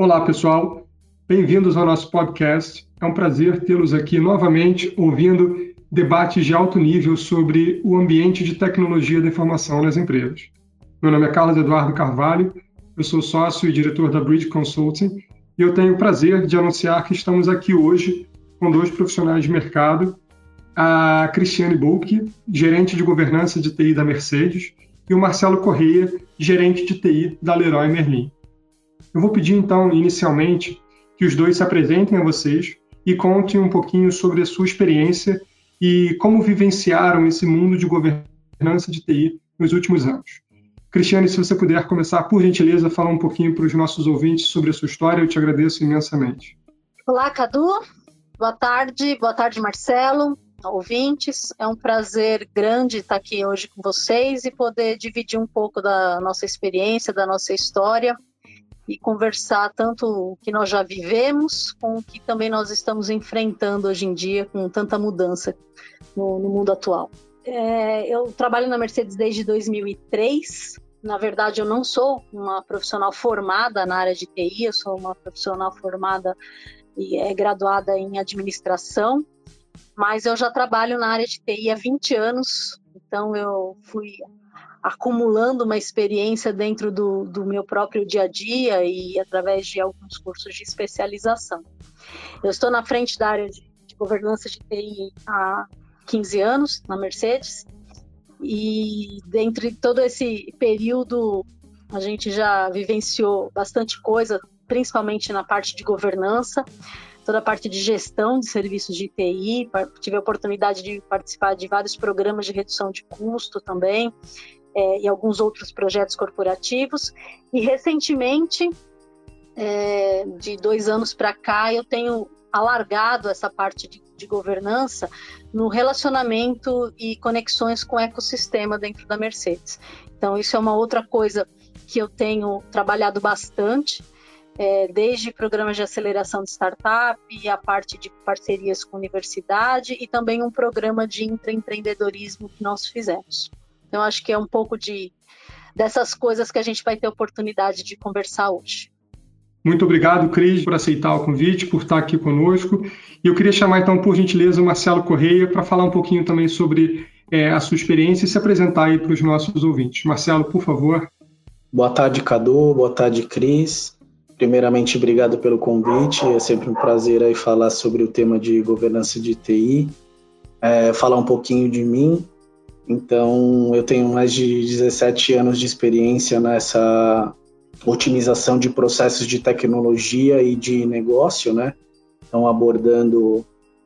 Olá, pessoal. Bem-vindos ao nosso podcast. É um prazer tê-los aqui novamente ouvindo debates de alto nível sobre o ambiente de tecnologia da informação nas empresas. Meu nome é Carlos Eduardo Carvalho, eu sou sócio e diretor da Bridge Consulting e eu tenho o prazer de anunciar que estamos aqui hoje com dois profissionais de mercado, a Cristiane Bulk, gerente de governança de TI da Mercedes, e o Marcelo Correia, gerente de TI da Leroy Merlin. Eu vou pedir então, inicialmente, que os dois se apresentem a vocês e contem um pouquinho sobre a sua experiência e como vivenciaram esse mundo de governança de TI nos últimos anos. Cristiane, se você puder começar, por gentileza, falar um pouquinho para os nossos ouvintes sobre a sua história, eu te agradeço imensamente. Olá, Cadu. Boa tarde. Boa tarde, Marcelo ouvintes. É um prazer grande estar aqui hoje com vocês e poder dividir um pouco da nossa experiência, da nossa história e conversar tanto o que nós já vivemos com o que também nós estamos enfrentando hoje em dia com tanta mudança no, no mundo atual. É, eu trabalho na Mercedes desde 2003. Na verdade, eu não sou uma profissional formada na área de TI, eu sou uma profissional formada e é graduada em administração mas eu já trabalho na área de TI há 20 anos, então eu fui acumulando uma experiência dentro do, do meu próprio dia a dia e através de alguns cursos de especialização. Eu estou na frente da área de, de governança de TI há 15 anos, na Mercedes, e dentro de todo esse período a gente já vivenciou bastante coisa, principalmente na parte de governança toda a parte de gestão de serviços de TI, tive a oportunidade de participar de vários programas de redução de custo também, é, e alguns outros projetos corporativos. E recentemente, é, de dois anos para cá, eu tenho alargado essa parte de, de, governança no relacionamento e conexões com o ecossistema dentro da Mercedes. Então, isso é uma outra coisa que eu tenho trabalhado bastante é, desde programas de aceleração de startup, a parte de parcerias com universidade e também um programa de intraempreendedorismo que nós fizemos. Então, acho que é um pouco de dessas coisas que a gente vai ter oportunidade de conversar hoje. Muito obrigado, Cris, por aceitar o convite, por estar aqui conosco. E eu queria chamar, então, por gentileza, o Marcelo Correia para falar um pouquinho também sobre é, a sua experiência e se apresentar aí para os nossos ouvintes. Marcelo, por favor. Boa tarde, Cadu. Boa tarde, Cris. Primeiramente, obrigado pelo convite. É sempre um prazer aí falar sobre o tema de governança de TI, é, falar um pouquinho de mim. Então, eu tenho mais de 17 anos de experiência nessa otimização de processos de tecnologia e de negócio, né? Então, abordando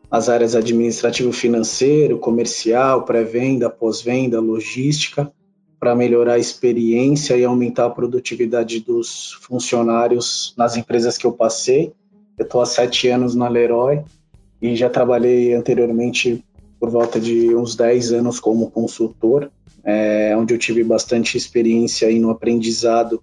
as áreas administrativo financeiro, comercial, pré-venda, pós-venda, logística para melhorar a experiência e aumentar a produtividade dos funcionários nas empresas que eu passei. Eu estou há sete anos na Leroy e já trabalhei anteriormente por volta de uns 10 anos como consultor, é, onde eu tive bastante experiência aí no aprendizado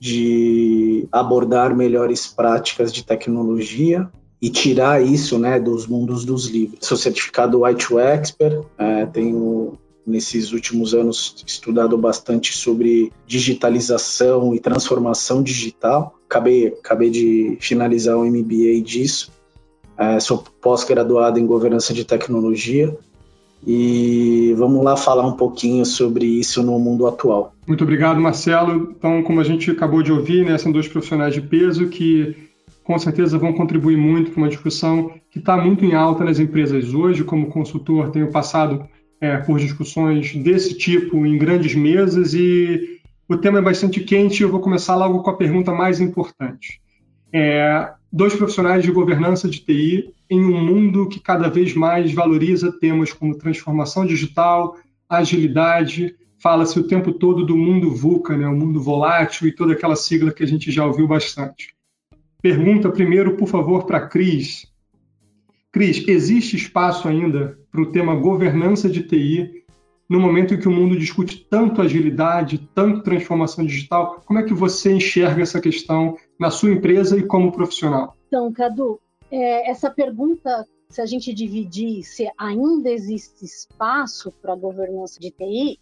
de abordar melhores práticas de tecnologia e tirar isso né, dos mundos dos livros. Sou certificado White Expert, é, tenho nesses últimos anos estudado bastante sobre digitalização e transformação digital. Acabei, acabei de finalizar o MBA disso. É, sou pós-graduado em governança de tecnologia e vamos lá falar um pouquinho sobre isso no mundo atual. Muito obrigado, Marcelo. Então, como a gente acabou de ouvir, né, são dois profissionais de peso que com certeza vão contribuir muito para uma discussão que está muito em alta nas empresas hoje. Como consultor, tenho passado é, por discussões desse tipo em grandes mesas e o tema é bastante quente. Eu vou começar logo com a pergunta mais importante. É, dois profissionais de governança de TI em um mundo que cada vez mais valoriza temas como transformação digital, agilidade, fala-se o tempo todo do mundo VUCA, né, o mundo volátil e toda aquela sigla que a gente já ouviu bastante. Pergunta primeiro, por favor, para Cris. Cris, existe espaço ainda para o tema governança de TI no momento em que o mundo discute tanto agilidade, tanto transformação digital? Como é que você enxerga essa questão na sua empresa e como profissional? Então, Cadu, é, essa pergunta, se a gente dividir se ainda existe espaço para a governança de TI,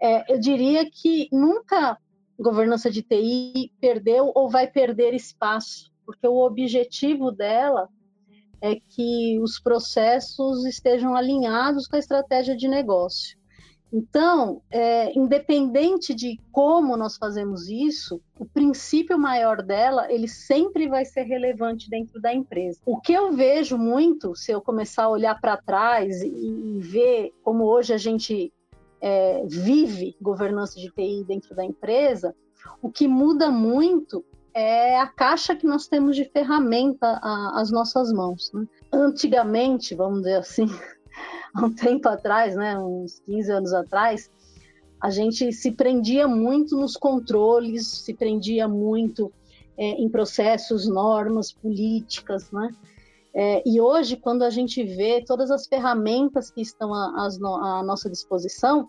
é, eu diria que nunca governança de TI perdeu ou vai perder espaço, porque o objetivo dela é que os processos estejam alinhados com a estratégia de negócio. Então, é, independente de como nós fazemos isso, o princípio maior dela, ele sempre vai ser relevante dentro da empresa. O que eu vejo muito, se eu começar a olhar para trás e, e, ver como hoje a gente é, vive governança de TI dentro da empresa, o que muda muito é a caixa que nós temos de ferramenta às nossas mãos. Né? Antigamente, vamos dizer assim, há um tempo atrás, né, uns 15 anos atrás, a gente se prendia muito nos controles, se prendia muito é, em processos, normas, políticas, né? É, e hoje, quando a gente vê todas as ferramentas que estão à, à nossa disposição,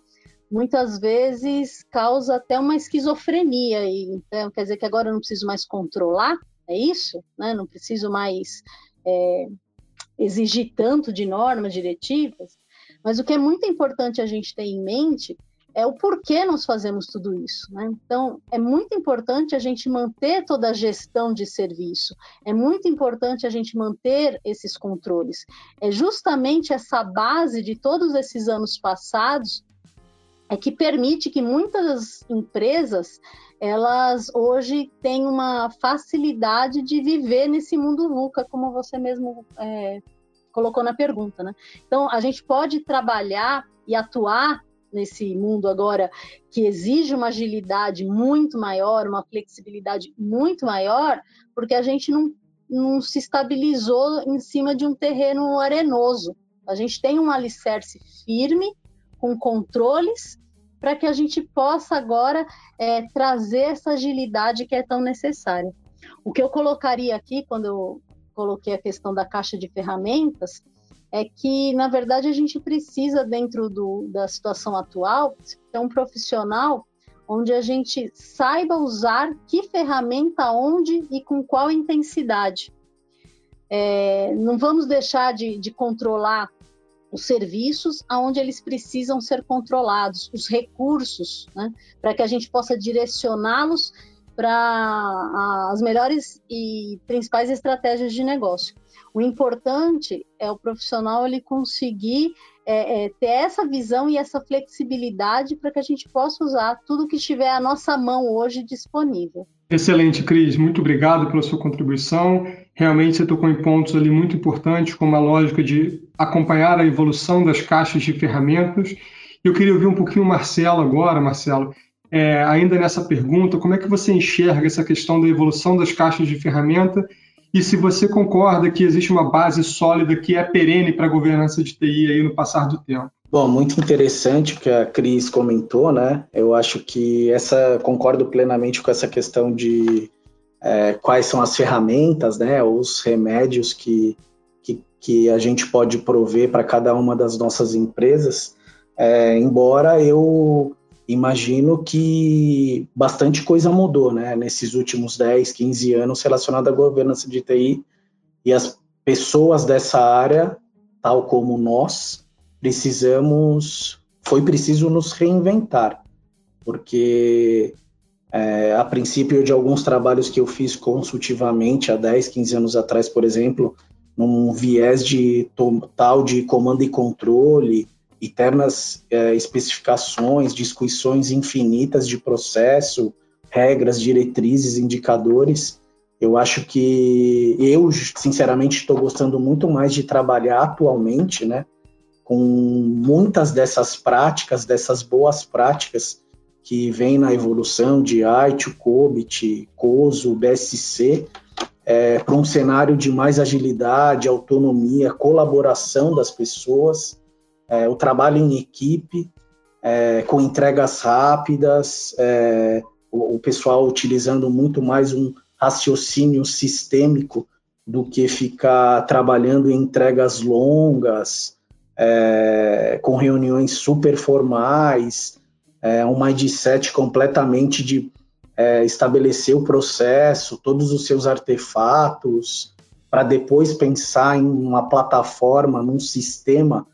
muitas vezes causa até uma esquizofrenia. Então, quer dizer que agora eu não preciso mais controlar, é isso? Né? Não preciso mais é, exigir tanto de normas diretivas. Mas o que é muito importante a gente ter em mente é o porquê nós fazemos tudo isso. Né? Então, é muito importante a gente manter toda a gestão de serviço, é muito importante a gente manter esses controles. É justamente essa base de todos esses anos passados é que permite que muitas empresas elas hoje têm uma facilidade de viver nesse mundo VUCA, como você mesmo é, colocou na pergunta, né? Então a gente pode trabalhar e atuar nesse mundo agora que exige uma agilidade muito maior, uma flexibilidade muito maior, porque a gente não, não se estabilizou em cima de um terreno arenoso. A gente tem um alicerce firme, com controles para que a gente possa agora é, trazer essa agilidade que é tão necessária. O que eu colocaria aqui, quando eu coloquei a questão da caixa de ferramentas, é que, na verdade, a gente precisa, dentro do, da situação atual, ter um profissional onde a gente saiba usar que ferramenta, onde e com qual intensidade. É, não vamos deixar de, de controlar os serviços aonde eles precisam ser controlados, os recursos, né, para que a gente possa direcioná-los para as melhores e principais estratégias de negócio. O importante é o profissional ele conseguir é, é, ter essa visão e essa flexibilidade para que a gente possa usar tudo que estiver à nossa mão hoje disponível. Excelente, Cris. Muito obrigado pela sua contribuição. Realmente você tocou em pontos ali muito importantes, como a lógica de acompanhar a evolução das caixas de ferramentas. Eu queria ouvir um pouquinho o Marcelo agora, Marcelo. É, ainda nessa pergunta, como é que você enxerga essa questão da evolução das caixas de ferramenta e se você concorda que existe uma base sólida que é perene para a governança de TI aí no passar do tempo? Bom, muito interessante o que a Cris comentou, né? Eu acho que essa concordo plenamente com essa questão de é, quais são as ferramentas, né? Os remédios que, que, a gente pode prover para cada uma das nossas empresas. É, embora eu imagino que bastante coisa mudou, né? Nesses últimos 10, 15 anos relacionado à governança de TI e as pessoas dessa área, tal como nós, precisamos, foi preciso nos reinventar, porque é, a princípio de alguns trabalhos que eu fiz consultivamente há 10, 15 anos atrás, por exemplo, num viés de total de comando e controle, eternas é, especificações, discussões infinitas de processo, regras, diretrizes, indicadores. Eu acho que eu, sinceramente, estou gostando muito mais de trabalhar atualmente, né? com muitas dessas práticas, dessas boas práticas que vêm na evolução de IT, COBIT, COSO, BSC, é, para um cenário de mais agilidade, autonomia, colaboração das pessoas, é, o trabalho em equipe, é, com entregas rápidas, é, o, o pessoal utilizando muito mais um raciocínio sistêmico do que ficar trabalhando em entregas longas, é, com reuniões super formais, é, um mindset completamente de é, estabelecer o processo, todos os seus artefatos, para depois pensar em uma plataforma, num sistema,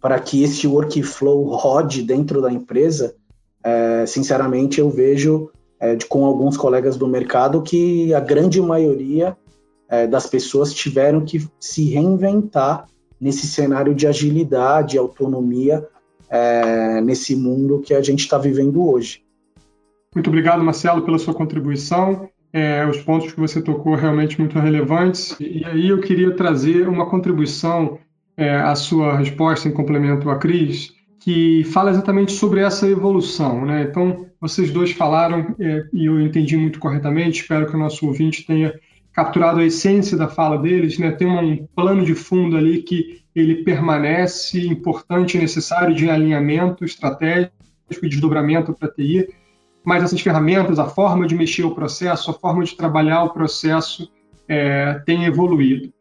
para que esse workflow rode dentro da empresa, é, sinceramente eu vejo é, de, com alguns colegas do mercado que a grande maioria é, das pessoas tiveram que se reinventar nesse cenário de agilidade, autonomia, é, nesse mundo que a gente está vivendo hoje. Muito obrigado, Marcelo, pela sua contribuição. É, os pontos que você tocou realmente muito relevantes. E aí eu queria trazer uma contribuição é, à sua resposta em complemento à Cris, que fala exatamente sobre essa evolução. Né? Então, vocês dois falaram, é, e eu entendi muito corretamente, espero que o nosso ouvinte tenha capturado a essência da fala deles, né? tem um plano de fundo ali que ele permanece importante e necessário de alinhamento estratégico e desdobramento para a TI, mas essas ferramentas, a forma de mexer o processo, a forma de trabalhar o processo é, tem evoluído.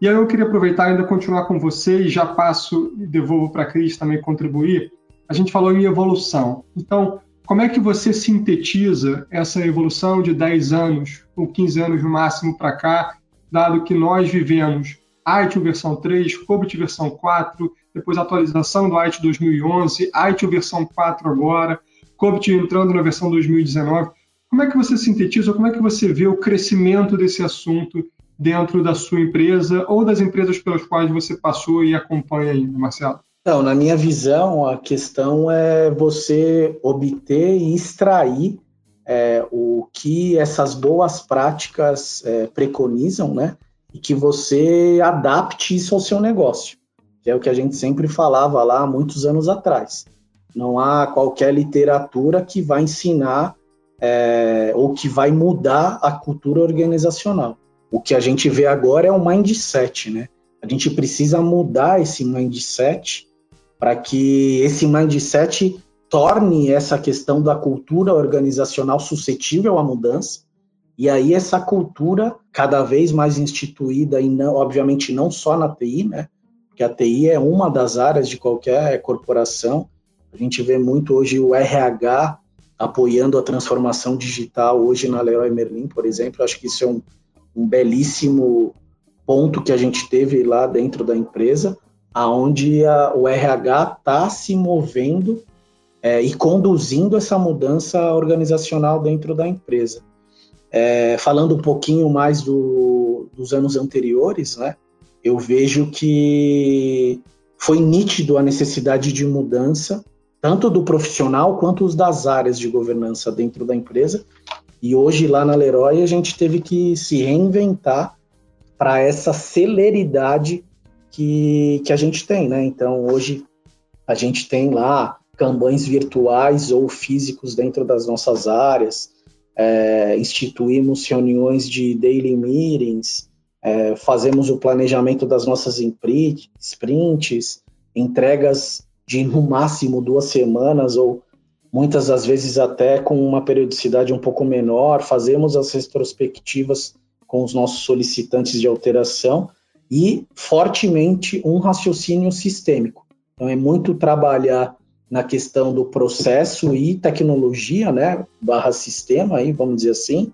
E aí eu queria aproveitar e ainda continuar com você e já passo e devolvo para a Cris também contribuir. A gente falou em evolução. Então, como é que você sintetiza essa evolução de 10 anos ou 15 anos no máximo para cá, dado que nós vivemos IT versão 3, COBIT versão 4, depois atualização do IT 2011, IT versão 4 agora, COBIT entrando na versão 2019. Como é que você sintetiza, como é que você vê o crescimento desse assunto dentro da sua empresa ou das empresas pelas quais você passou e acompanha ainda, Marcelo? Então, na minha visão, a questão é você obter e extrair é, o que essas boas práticas é, preconizam, né? E que você adapte isso ao seu negócio, que é o que a gente sempre falava lá há muitos anos atrás. Não há qualquer literatura que vai ensinar é, ou que vai mudar a cultura organizacional. O que a gente vê agora é o mindset, né? A gente precisa mudar esse mindset para que esse mindset torne essa questão da cultura organizacional suscetível à mudança. E aí essa cultura cada vez mais instituída e não, obviamente não só na TI, né? Porque a TI é uma das áreas de qualquer corporação, a gente vê muito hoje o RH apoiando a transformação digital hoje na Leroy Merlin, por exemplo. Acho que isso é um, um belíssimo ponto que a gente teve lá dentro da empresa, aonde o RH está se movendo é, e conduzindo essa mudança organizacional dentro da empresa. É, falando um pouquinho mais do, dos anos anteriores, né, eu vejo que foi nítido a necessidade de mudança tanto do profissional quanto os das áreas de governança dentro da empresa. E hoje lá na Leroy a gente teve que se reinventar para essa celeridade que, que a gente tem, né? Então hoje a gente tem lá campanhas virtuais ou físicos dentro das nossas áreas, é, instituímos reuniões de daily meetings, é, fazemos o planejamento das nossas sprints, entregas de no máximo duas semanas ou muitas das vezes até com uma periodicidade um pouco menor, fazemos as retrospectivas com os nossos solicitantes de alteração e fortemente um raciocínio sistêmico. Então é muito trabalhar na questão do processo e tecnologia, né, barra sistema aí, vamos dizer assim.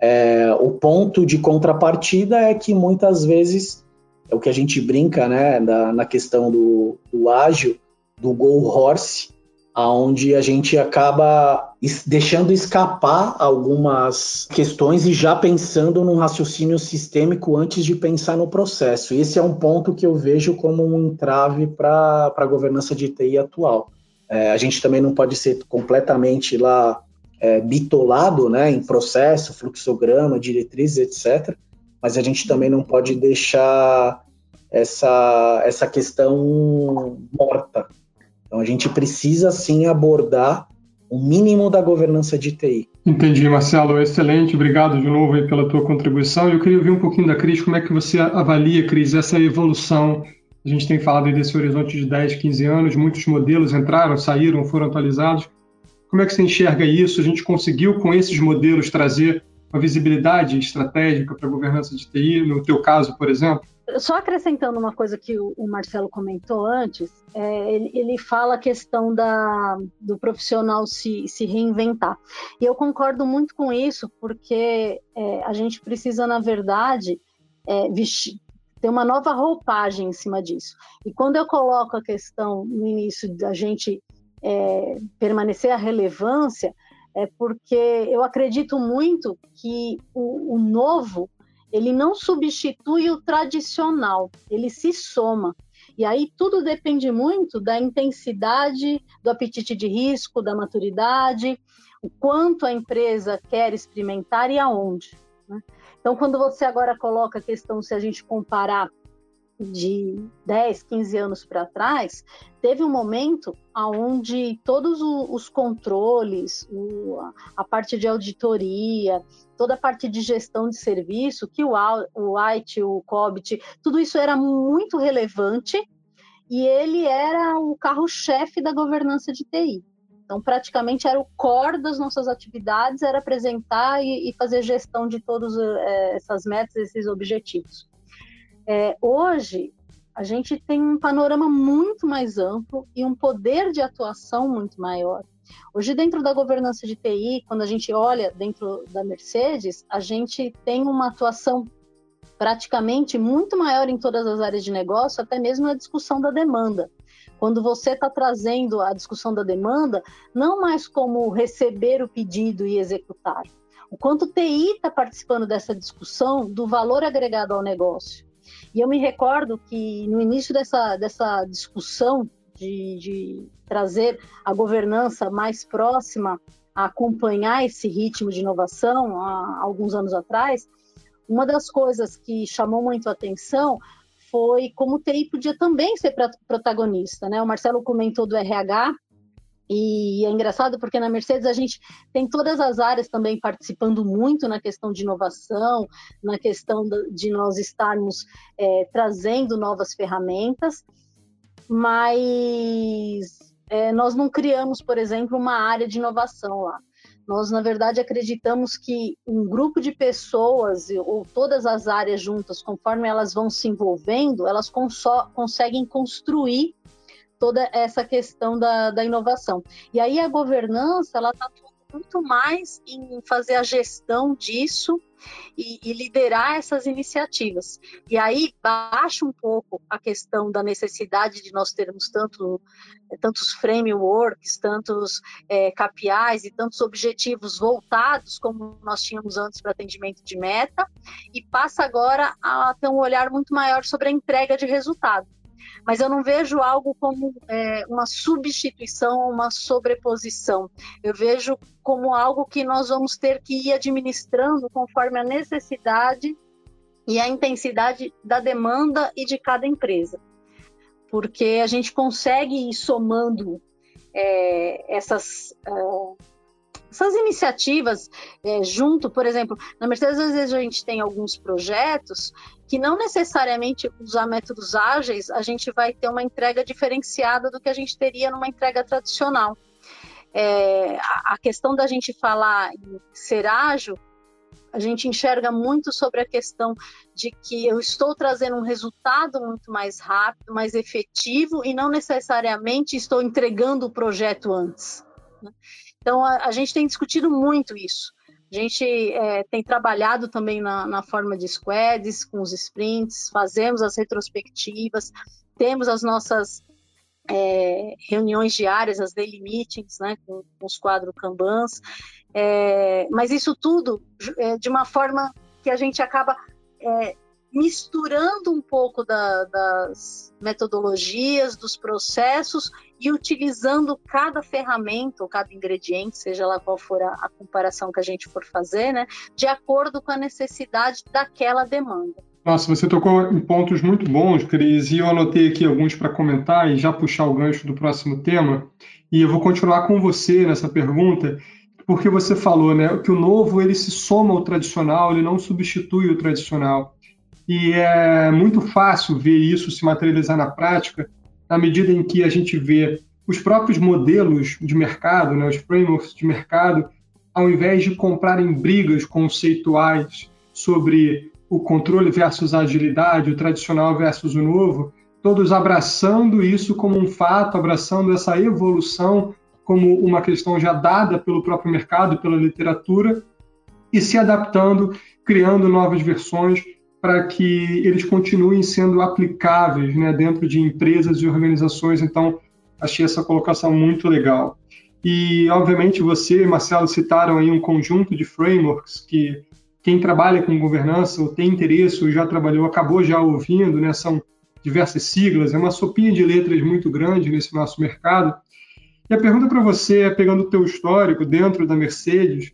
É, o ponto de contrapartida é que muitas vezes é o que a gente brinca, né, da, na questão do, do ágil, do Go Horse, aonde a gente acaba deixando escapar algumas questões e já pensando num raciocínio sistêmico antes de pensar no processo. Esse é um ponto que eu vejo como um entrave para a governança de TI atual. É, a gente também não pode ser completamente lá é, bitolado né, em processo, fluxograma, diretrizes, etc. Mas a gente também não pode deixar essa, essa questão morta, então a gente precisa sim abordar o mínimo da governança de TI. Entendi, Marcelo, excelente, obrigado de novo pela tua contribuição. Eu queria ouvir um pouquinho da Cris, como é que você avalia, Cris, essa evolução? A gente tem falado desse horizonte de 10, 15 anos, muitos modelos entraram, saíram, foram atualizados. Como é que você enxerga isso? A gente conseguiu, com esses modelos, trazer uma visibilidade estratégica para a governança de TI, no teu caso, por exemplo? Só acrescentando uma coisa que o, Marcelo comentou antes, é, ele, ele, fala a questão da, do profissional se, se reinventar. E eu concordo muito com isso, porque é, a gente precisa, na verdade, é, vestir, ter uma nova roupagem em cima disso. E quando eu coloco a questão no início da gente é, permanecer a relevância, é porque eu acredito muito que o, o novo ele não substitui o tradicional, ele se soma. E aí tudo depende muito da intensidade, do apetite de risco, da maturidade, o quanto a empresa quer experimentar e aonde. Né? Então, quando você agora coloca a questão, se a gente comparar de 10, 15 anos para trás, teve um momento onde todos os controles, a parte de auditoria, toda a parte de gestão de serviço, que o, IT, o COBIT, tudo isso era muito relevante e ele era o carro-chefe da governança de TI. Então, praticamente era o core das nossas atividades, era apresentar e, fazer gestão de todas é, essas metas, esses objetivos. É, hoje, a gente tem um panorama muito mais amplo e um poder de atuação muito maior. Hoje, dentro da governança de TI, quando a gente olha dentro da Mercedes, a gente tem uma atuação praticamente muito maior em todas as áreas de negócio, até mesmo na discussão da demanda. Quando você está trazendo a discussão da demanda, não mais como receber o pedido e executar. O quanto o TI está participando dessa discussão do valor agregado ao negócio. E eu me recordo que no início dessa, dessa discussão de, de trazer a governança mais próxima a acompanhar esse ritmo de inovação há alguns anos atrás, uma das coisas que chamou muito a atenção foi como o TI podia também ser protagonista, né? O Marcelo comentou do RH e é engraçado porque na Mercedes a gente tem todas as áreas também participando muito na questão de inovação, na questão de nós estarmos é, trazendo novas ferramentas, mas é, nós não criamos, por exemplo, uma área de inovação lá. Nós, na verdade, acreditamos que um grupo de pessoas ou todas as áreas juntas, conforme elas vão se envolvendo, elas conseguem construir toda essa questão da, da inovação. E aí a governança, ela está muito mais em fazer a gestão disso e, e, liderar essas iniciativas. E aí baixa um pouco a questão da necessidade de nós termos tanto, tantos frameworks, tantos é, KPIs e tantos objetivos voltados como nós tínhamos antes para atendimento de meta, e passa agora a ter um olhar muito maior sobre a entrega de resultado mas eu não vejo algo como é, uma substituição, uma sobreposição. Eu vejo como algo que nós vamos ter que ir administrando conforme a necessidade e a intensidade da demanda e de cada empresa. Porque a gente consegue ir somando é, essas. É, essas iniciativas é, junto, por exemplo, na Mercedes às vezes a gente tem alguns projetos que não necessariamente usar métodos ágeis a gente vai ter uma entrega diferenciada do que a gente teria numa entrega tradicional. É, a, a questão da gente falar em ser ágil a gente enxerga muito sobre a questão de que eu estou trazendo um resultado muito mais rápido, mais efetivo e não necessariamente estou entregando o projeto antes. Né? Então, a, a gente tem discutido muito isso. A gente é, tem trabalhado também na, na, forma de squads, com os sprints, fazemos as retrospectivas, temos as nossas é, reuniões diárias, as daily meetings, né, com, com os quadros Kanbans, é, mas isso tudo é, de uma forma que a gente acaba é, misturando um pouco da, das metodologias, dos processos e utilizando cada ferramenta cada ingrediente, seja lá qual for a, a, comparação que a gente for fazer, né, de acordo com a necessidade daquela demanda. Nossa, você tocou em pontos muito bons, Cris, e eu anotei aqui alguns para comentar e já puxar o gancho do próximo tema. E eu vou continuar com você nessa pergunta, porque você falou, né, que o novo ele se soma ao tradicional, ele não substitui o tradicional. E é muito fácil ver isso se materializar na prática, na medida em que a gente vê os próprios modelos de mercado, né, os frameworks de mercado, ao invés de comprarem brigas conceituais sobre o controle versus a agilidade, o tradicional versus o novo, todos abraçando isso como um fato, abraçando essa evolução como uma questão já dada pelo próprio mercado, pela literatura, e se adaptando, criando novas versões para que eles continuem sendo aplicáveis né, dentro de empresas e organizações. Então, achei essa colocação muito legal. E, obviamente, você e Marcelo citaram aí um conjunto de frameworks que quem trabalha com governança ou tem interesse ou já trabalhou, acabou já ouvindo, né? São diversas siglas, é uma sopinha de letras muito grande nesse nosso mercado. E a pergunta para você é, pegando o teu histórico dentro da Mercedes,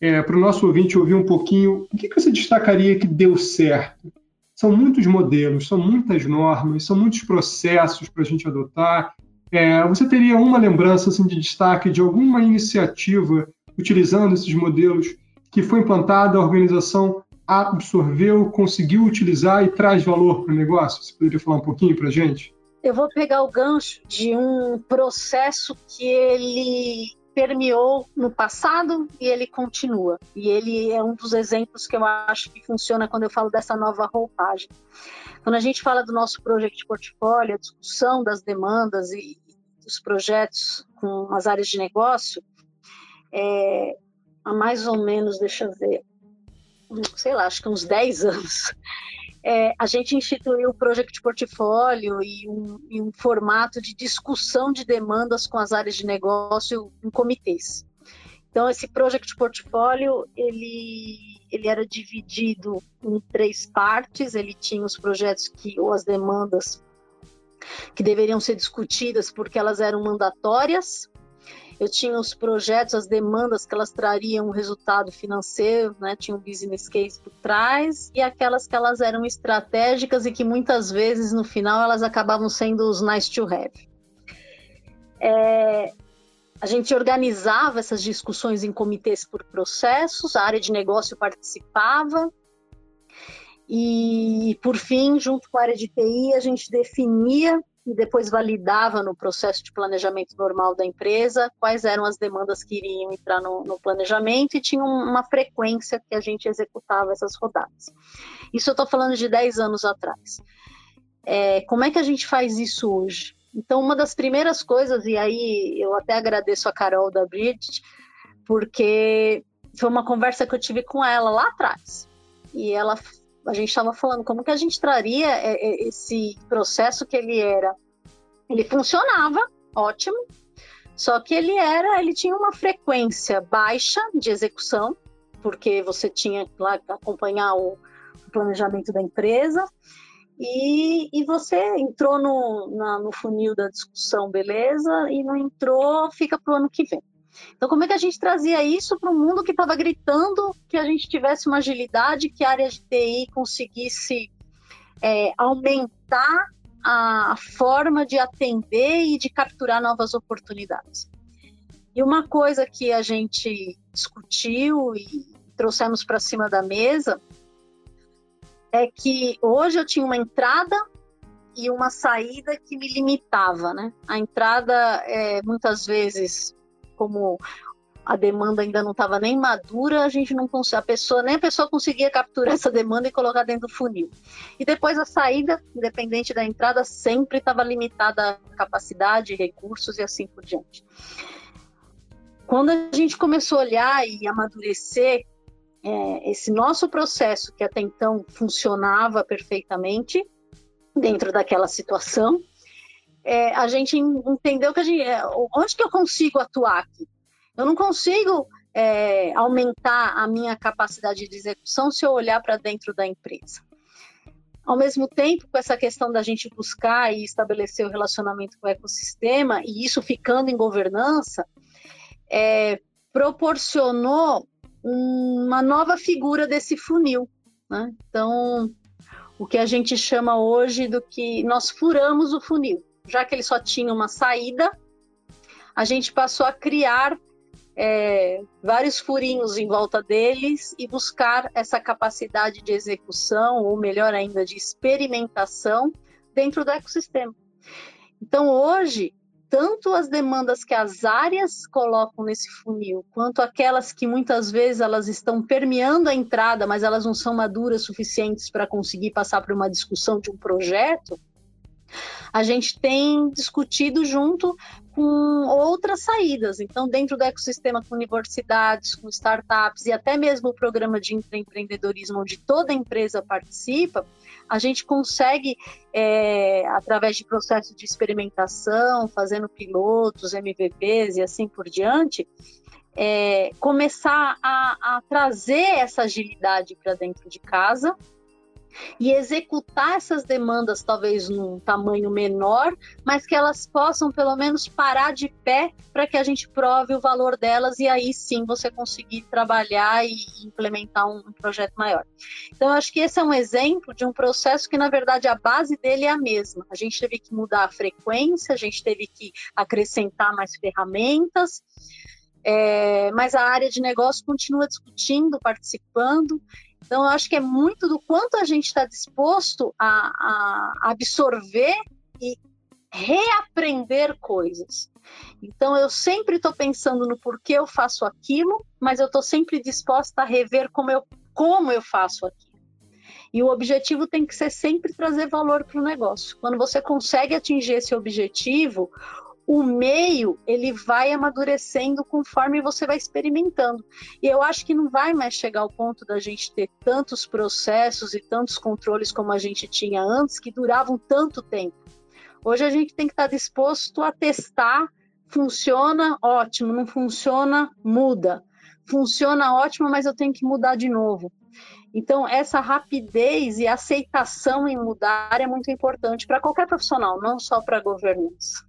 é, para o nosso ouvinte ouvir um pouquinho, o que, que você destacaria que deu certo? São muitos modelos, são muitas normas, são muitos processos para a gente adotar. É, você teria uma lembrança assim, de destaque de alguma iniciativa utilizando esses modelos que foi implantada, a organização absorveu, conseguiu utilizar e traz valor para o negócio? Você poderia falar um pouquinho para a gente? Eu vou pegar o gancho de um processo que ele permeou no passado e ele continua. E ele é um dos exemplos que eu acho que funciona quando eu falo dessa nova roupagem. Quando a gente fala do nosso Project Portfólio, a discussão das demandas e dos projetos com as áreas de negócio, é, há mais ou menos, deixa eu ver, sei lá, acho que uns 10 anos, é, a gente instituiu o Project Portfólio e um, e um, formato de discussão de demandas com as áreas de negócio em comitês. Então, esse Project Portfólio, ele, ele era dividido em três partes, ele tinha os projetos que, ou as demandas que deveriam ser discutidas porque elas eram mandatórias, eu tinha os projetos, as demandas que elas trariam um resultado financeiro, né? Tinha um business case por trás e aquelas que elas eram estratégicas e que muitas vezes no final elas acabavam sendo os nice to have. É, a gente organizava essas discussões em comitês por processos, a área de negócio participava, e, por fim, junto com a área de TI, a gente definia e depois validava no processo de planejamento normal da empresa quais eram as demandas que iriam entrar no, no planejamento e tinha uma frequência que a gente executava essas rodadas. Isso eu estou falando de 10 anos atrás. É, como é que a gente faz isso hoje? Então, uma das primeiras coisas, e aí eu até agradeço a Carol da Bridge, porque foi uma conversa que eu tive com ela lá atrás. E ela a gente estava falando como que a gente traria é, é, esse processo que ele era. Ele funcionava, ótimo, só que ele era, ele tinha uma frequência baixa de execução, porque você tinha que lá acompanhar o, o planejamento da empresa. E, e, você entrou no, na, no funil da discussão, beleza, e não entrou, fica para o ano que vem. Então, como é que a gente trazia isso para um mundo que estava gritando que a gente tivesse uma agilidade, que a área de TI conseguisse é, aumentar a forma de atender e de capturar novas oportunidades? E uma coisa que a gente discutiu e trouxemos para cima da mesa é que hoje eu tinha uma entrada e uma saída que me limitava, né? A entrada, é, muitas vezes, como a demanda ainda não estava nem madura, a gente não a pessoa, nem a pessoa conseguia capturar essa demanda e colocar dentro do funil. E depois a saída, independente da entrada, sempre estava limitada a capacidade, recursos e assim por diante. Quando a gente começou a olhar e amadurecer é, esse nosso processo, que até então funcionava perfeitamente dentro daquela situação, é, a gente entendeu que a gente, é, onde que eu consigo atuar aqui? Eu não consigo é, aumentar a minha capacidade de execução se eu olhar para dentro da empresa. Ao mesmo tempo, com essa questão da gente buscar e estabelecer o relacionamento com o ecossistema, e isso ficando em governança, é, proporcionou uma nova figura desse funil. Né? Então, o que a gente chama hoje do que nós furamos o funil já que ele só tinha uma saída, a gente passou a criar é, vários furinhos em volta deles e buscar essa capacidade de execução, ou melhor ainda, de experimentação dentro do ecossistema. Então, hoje, tanto as demandas que as áreas colocam nesse funil, quanto aquelas que muitas vezes elas estão permeando a entrada, mas elas não são maduras suficientes para conseguir passar por uma discussão de um projeto, a gente tem discutido junto com outras saídas. Então, dentro do ecossistema com universidades, com startups e até mesmo o programa de empreendedorismo, onde toda empresa participa, a gente consegue, é, através de processo de experimentação, fazendo pilotos, MVPs e assim por diante, é, começar a, a trazer essa agilidade para dentro de casa e executar essas demandas talvez num tamanho menor, mas que elas possam pelo menos parar de pé para que a gente prove o valor delas e aí sim você conseguir trabalhar e implementar um, projeto maior. Então, eu acho que esse é um exemplo de um processo que, na verdade, a base dele é a mesma. A gente teve que mudar a frequência, a gente teve que acrescentar mais ferramentas, é, mas a área de negócio continua discutindo, participando, então, eu acho que é muito do quanto a gente está disposto a, a absorver e reaprender coisas. Então, eu sempre estou pensando no porquê eu faço aquilo, mas eu estou sempre disposta a rever como eu, como eu faço aquilo. E o objetivo tem que ser sempre trazer valor para o negócio. Quando você consegue atingir esse objetivo, o meio ele vai amadurecendo conforme você vai experimentando. E eu acho que não vai mais chegar ao ponto da gente ter tantos processos e tantos controles como a gente tinha antes, que duravam tanto tempo. Hoje a gente tem que estar disposto a testar, funciona, ótimo, não funciona, muda. Funciona ótimo, mas eu tenho que mudar de novo. Então, essa rapidez e aceitação em mudar é muito importante para qualquer profissional, não só para governança.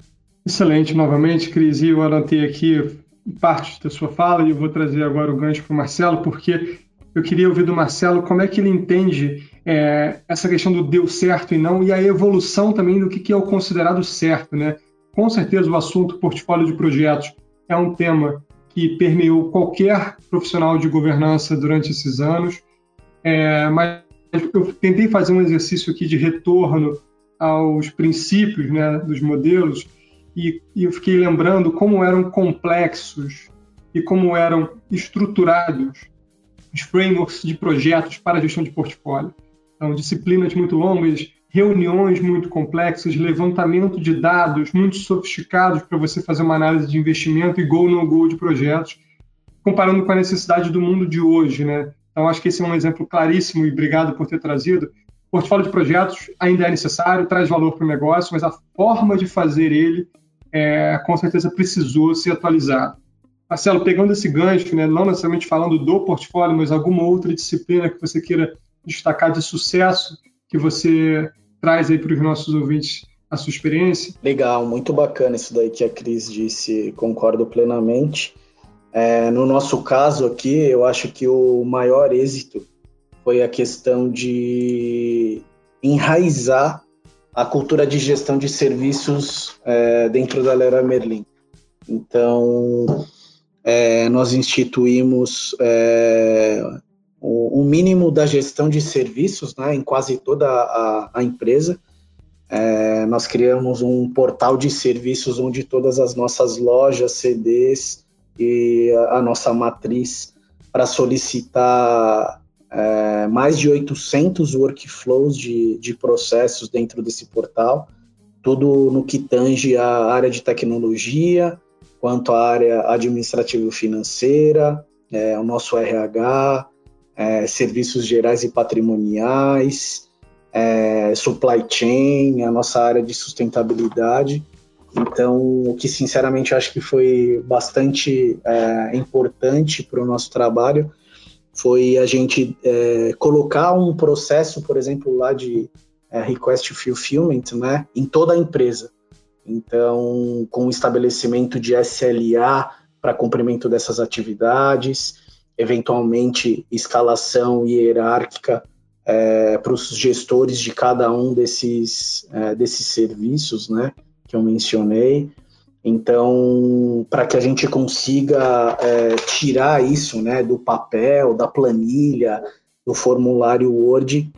Excelente, novamente, Cris. E eu anotei aqui parte da sua fala e eu vou trazer agora o gancho para o Marcelo, porque eu queria ouvir do Marcelo como é que ele entende é, essa questão do deu certo e não, e a evolução também do que, que é o considerado certo. Né? Com certeza o assunto portfólio de projetos é um tema que permeou qualquer profissional de governança durante esses anos, é, mas eu tentei fazer um exercício aqui de retorno aos princípios né, dos modelos, e, e eu fiquei lembrando como eram complexos e como eram estruturados os frameworks de projetos para gestão de portfólio. Então, disciplinas muito longas, reuniões muito complexas, levantamento de dados muito sofisticados para você fazer uma análise de investimento e go no go de projetos, comparando com a necessidade do mundo de hoje, né? Então acho que esse é um exemplo claríssimo e obrigado por ter trazido. Portfólio de projetos ainda é necessário, traz valor para o negócio, mas a forma de fazer ele é, com certeza precisou ser atualizado. Marcelo, pegando esse gancho, né, não necessariamente falando do portfólio, mas alguma outra disciplina que você queira destacar de sucesso que você traz aí para os nossos ouvintes a sua experiência? Legal, muito bacana isso daí que a Cris disse, concordo plenamente. É, no nosso caso aqui, eu acho que o maior êxito foi a questão de enraizar a cultura de gestão de serviços é, dentro da Leroy Merlin. Então, é, nós instituímos é, o, o, mínimo da gestão de serviços né, em quase toda a, a empresa. É, nós criamos um portal de serviços onde todas as nossas lojas, CDs e a, a nossa matriz para solicitar é, mais de 800 workflows de, de processos dentro desse portal, tudo no que tange a área de tecnologia, quanto a área administrativo-financeira, é, o nosso RH, é, serviços gerais e patrimoniais, é, supply chain, a nossa área de sustentabilidade. Então, o que sinceramente acho que foi bastante é, importante para o nosso trabalho foi a gente é, colocar um processo, por exemplo, lá de é, request fulfillment, né, em toda a empresa. Então, com o estabelecimento de SLA para cumprimento dessas atividades, eventualmente escalação hierárquica é, para os gestores de cada um desses, é, desses serviços, né, que eu mencionei. Então, para que a gente consiga é, tirar isso né, do papel, da planilha, do formulário Word,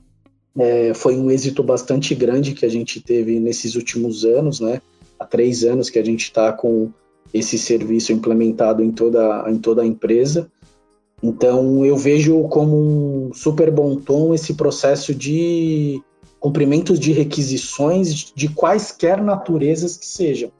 é, foi um êxito bastante grande que a gente teve nesses últimos anos, né? Há três anos que a gente está com esse serviço implementado em toda, em toda a empresa. Então, eu vejo como um super bom tom esse processo de cumprimentos de requisições de quaisquer naturezas que sejam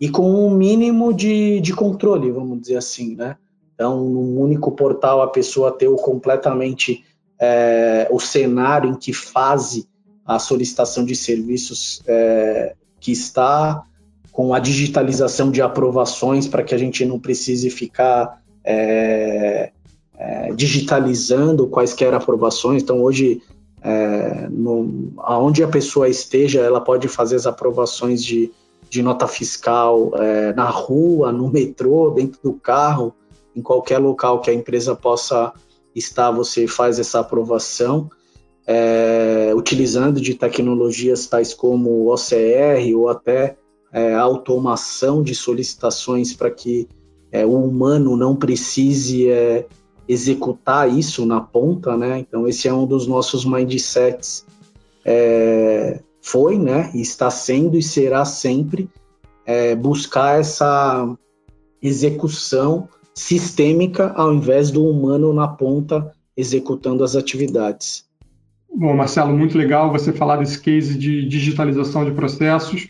e com um mínimo de, de controle, vamos dizer assim, né? Então, num único portal, a pessoa ter o completamente é, o cenário em que fase a solicitação de serviços é, que está com a digitalização de aprovações para que a gente não precise ficar é, é, digitalizando quaisquer aprovações. Então, hoje, é, no, aonde a pessoa esteja, ela pode fazer as aprovações de, de nota fiscal é, na rua, no metrô, dentro do carro, em qualquer local que a empresa possa estar, você faz essa aprovação. É, utilizando de tecnologias tais como OCR ou até é, automação de solicitações para que é, o humano não precise é, executar isso na ponta, né? Então esse é um dos nossos mindsets. É, foi, né? Está sendo e será sempre é, buscar essa execução sistêmica ao invés do humano na ponta executando as atividades. Bom, Marcelo, muito legal você falar desse case de digitalização de processos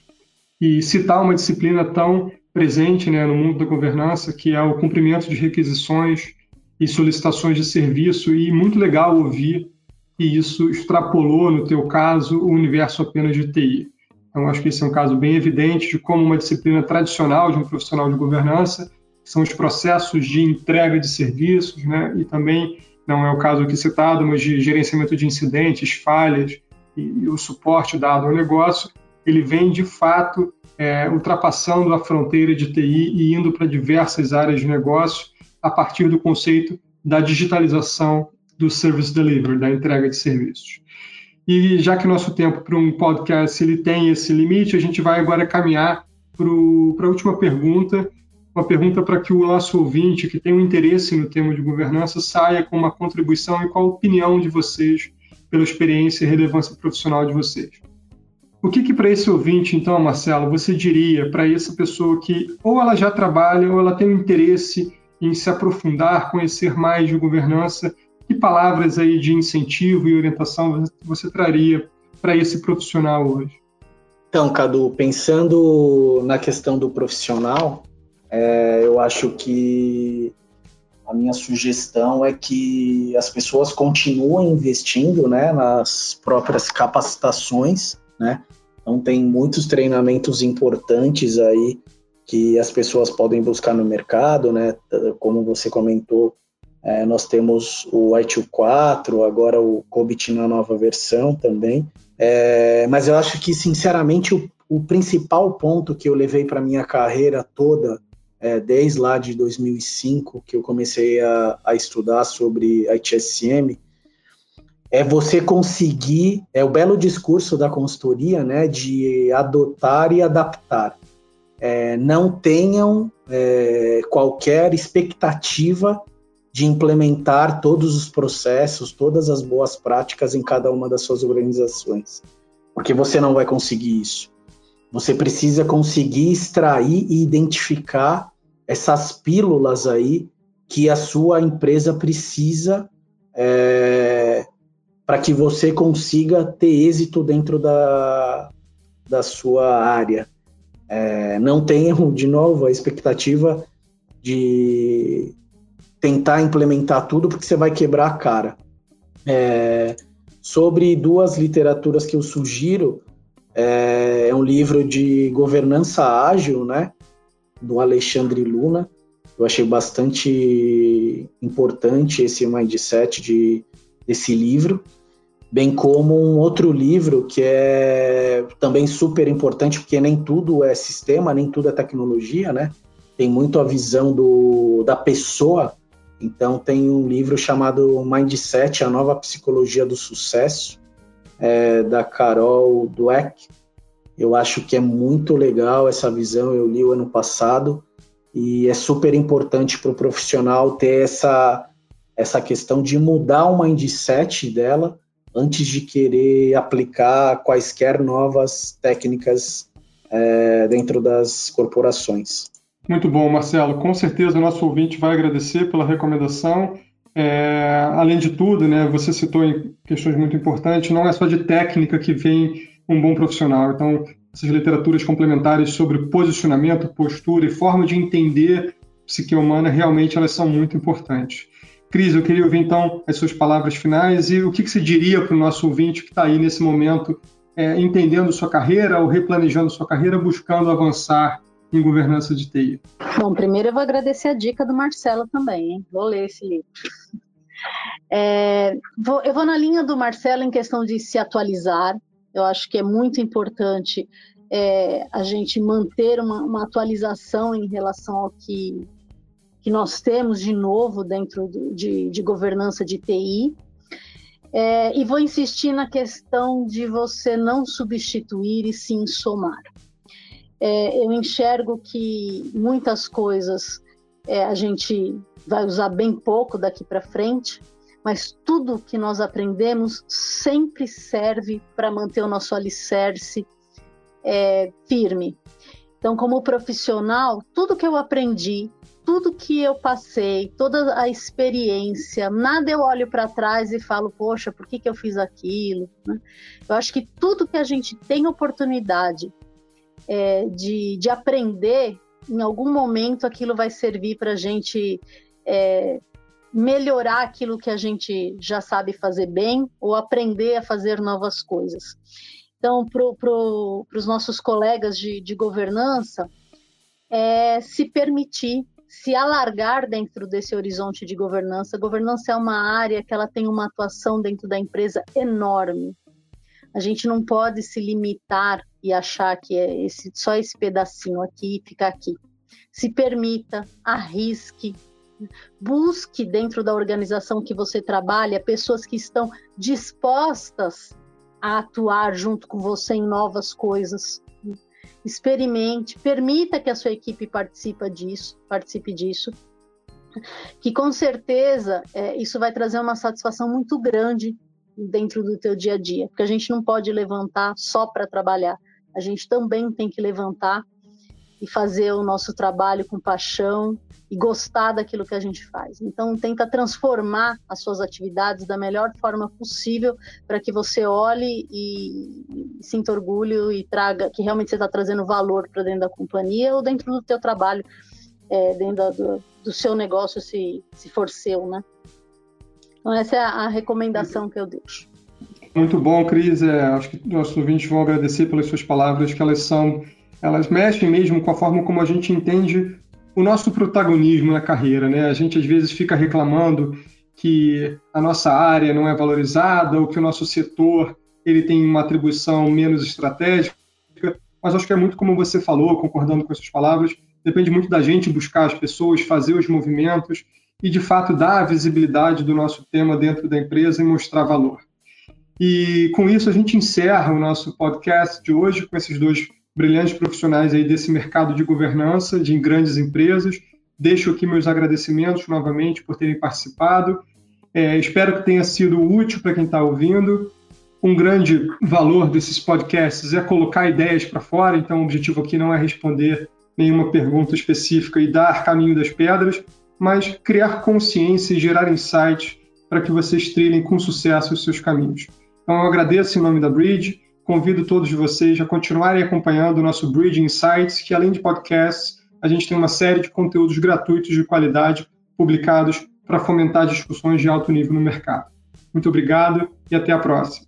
e citar uma disciplina tão presente né, no mundo da governança, que é o cumprimento de requisições e solicitações de serviço, e muito legal ouvir que isso extrapolou, no teu caso, o universo apenas de TI. Então, acho que esse é um caso bem evidente de como uma disciplina tradicional de um profissional de governança são os processos de entrega de serviços, né? e também, não é o caso aqui citado, mas de gerenciamento de incidentes, falhas e, e o suporte dado ao negócio, ele vem de fato é, ultrapassando a fronteira de TI e indo para diversas áreas de negócio a partir do conceito da digitalização do service delivery, da entrega de serviços. E já que nosso tempo para um podcast ele tem esse limite, a gente vai agora caminhar para a última pergunta, uma pergunta para que o nosso ouvinte que tem um interesse no tema de governança saia com uma contribuição e qual a opinião de vocês pela experiência e relevância profissional de vocês. O que, que para esse ouvinte, então, Marcelo, você diria para essa pessoa que ou ela já trabalha ou ela tem um interesse em se aprofundar, conhecer mais de governança? Que palavras aí de incentivo e orientação você traria para esse profissional hoje? Então, Cadu, pensando na questão do profissional, é, eu acho que a minha sugestão é que as pessoas continuem investindo né, nas próprias capacitações, né? Então tem muitos treinamentos importantes aí que as pessoas podem buscar no mercado, né? Como você comentou, é, nós temos o ITU 4, agora o COBIT na nova versão também. É, mas eu acho que, sinceramente, o, o principal ponto que eu levei para minha carreira toda é, desde lá de 2005 que eu comecei a, a estudar sobre ITSM, é você conseguir, é o belo discurso da consultoria, né, de adotar e adaptar. É, não tenham é, qualquer expectativa de implementar todos os processos, todas as boas práticas em cada uma das suas organizações, porque você não vai conseguir isso. Você precisa conseguir extrair e identificar essas pílulas aí que a sua empresa precisa é, para que você consiga ter êxito dentro da, da sua área. É, não tenham, de novo, a expectativa de tentar implementar tudo, porque você vai quebrar a cara. É, sobre duas literaturas que eu sugiro, é, é um livro de governança ágil, né, do Alexandre Luna. Eu achei bastante importante esse mindset de, desse livro, bem como um outro livro que é também super importante, porque nem tudo é sistema, nem tudo é tecnologia, né? Tem muito a visão do, da pessoa. Então, tem um livro chamado Mindset, a nova psicologia do sucesso, é, da Carol Dweck. Eu acho que é muito legal essa visão. Eu li o ano passado e é super importante para o profissional ter essa, essa questão de mudar o mindset dela antes de querer aplicar quaisquer novas técnicas é, dentro das corporações. Muito bom, Marcelo. Com certeza o nosso ouvinte vai agradecer pela recomendação. É, além de tudo, né, você citou em questões muito importantes, não é só de técnica que vem um bom profissional. Então, essas literaturas complementares sobre posicionamento, postura e forma de entender psique humana, realmente elas são muito importantes. Cris, eu queria ouvir então as suas palavras finais e o que, que você diria para o nosso ouvinte que está aí nesse momento é, entendendo sua carreira ou replanejando sua carreira, buscando avançar em governança de TI? Bom, primeiro eu vou agradecer a dica do Marcelo também, hein? Vou ler esse livro. É, vou, eu vou na linha do Marcelo em questão de se atualizar. Eu acho que é muito importante é, a gente manter uma, uma, atualização em relação ao que, que nós temos de novo dentro de, de governança de TI. É, e vou insistir na questão de você não substituir e sim somar. É, eu enxergo que muitas coisas é, a gente vai usar bem pouco daqui para frente, mas tudo que nós aprendemos sempre serve para manter o nosso alicerce é, firme. Então, como profissional, tudo que eu aprendi, tudo que eu passei, toda a experiência, nada eu olho para trás e falo, poxa, por que, que eu fiz aquilo? Né? Eu acho que tudo que a gente tem oportunidade é, de, de aprender, em algum momento aquilo vai servir para a gente é, melhorar aquilo que a gente já sabe fazer bem ou aprender a fazer novas coisas. Então, para pro, os nossos colegas de, de governança, é se permitir se alargar dentro desse horizonte de governança. governança é uma área que ela tem uma atuação dentro da empresa enorme. A gente não pode se limitar e achar que é esse, só esse pedacinho aqui e ficar aqui. Se permita, arrisque, busque dentro da organização que você trabalha pessoas que estão dispostas a atuar junto com você em novas coisas. Experimente, permita que a sua equipe participe disso, participe disso, que com certeza é, isso vai trazer uma satisfação muito grande dentro do teu dia a dia, porque a gente não pode levantar só para trabalhar, a gente também tem que levantar e fazer o nosso trabalho com paixão e gostar daquilo que a gente faz. Então, tenta transformar as suas atividades da melhor forma possível para que você olhe e, sinta orgulho e traga que realmente você está trazendo valor para dentro da companhia ou dentro do teu trabalho, é, dentro do, do, seu negócio, se, se for seu, né? Então, essa é a, recomendação que eu deixo. Muito bom, Cris. É, acho que nossos ouvintes vão agradecer pelas suas palavras, que elas são elas mexem mesmo com a forma como a gente entende o nosso protagonismo na carreira, né? A gente às vezes fica reclamando que a nossa área não é valorizada ou que o nosso setor ele tem uma atribuição menos estratégica, mas acho que é muito como você falou, concordando com essas palavras, depende muito da gente buscar as pessoas, fazer os movimentos e de fato dar a visibilidade do nosso tema dentro da empresa e mostrar valor. E com isso a gente encerra o nosso podcast de hoje com esses dois brilhantes profissionais aí desse mercado de governança de grandes empresas. Deixo aqui meus agradecimentos novamente por terem participado. É, espero que tenha sido útil para quem está ouvindo. Um grande valor desses podcasts é colocar ideias para fora, então o objetivo aqui não é responder nenhuma pergunta específica e dar caminho das pedras, mas criar consciência e gerar insights para que vocês trilhem com sucesso os seus caminhos. Então eu agradeço em nome da Bridge Convido todos vocês a continuarem acompanhando o nosso Bridge Insights, que além de podcasts, a gente tem uma série de conteúdos gratuitos de qualidade publicados para fomentar discussões de alto nível no mercado. Muito obrigado e até a próxima.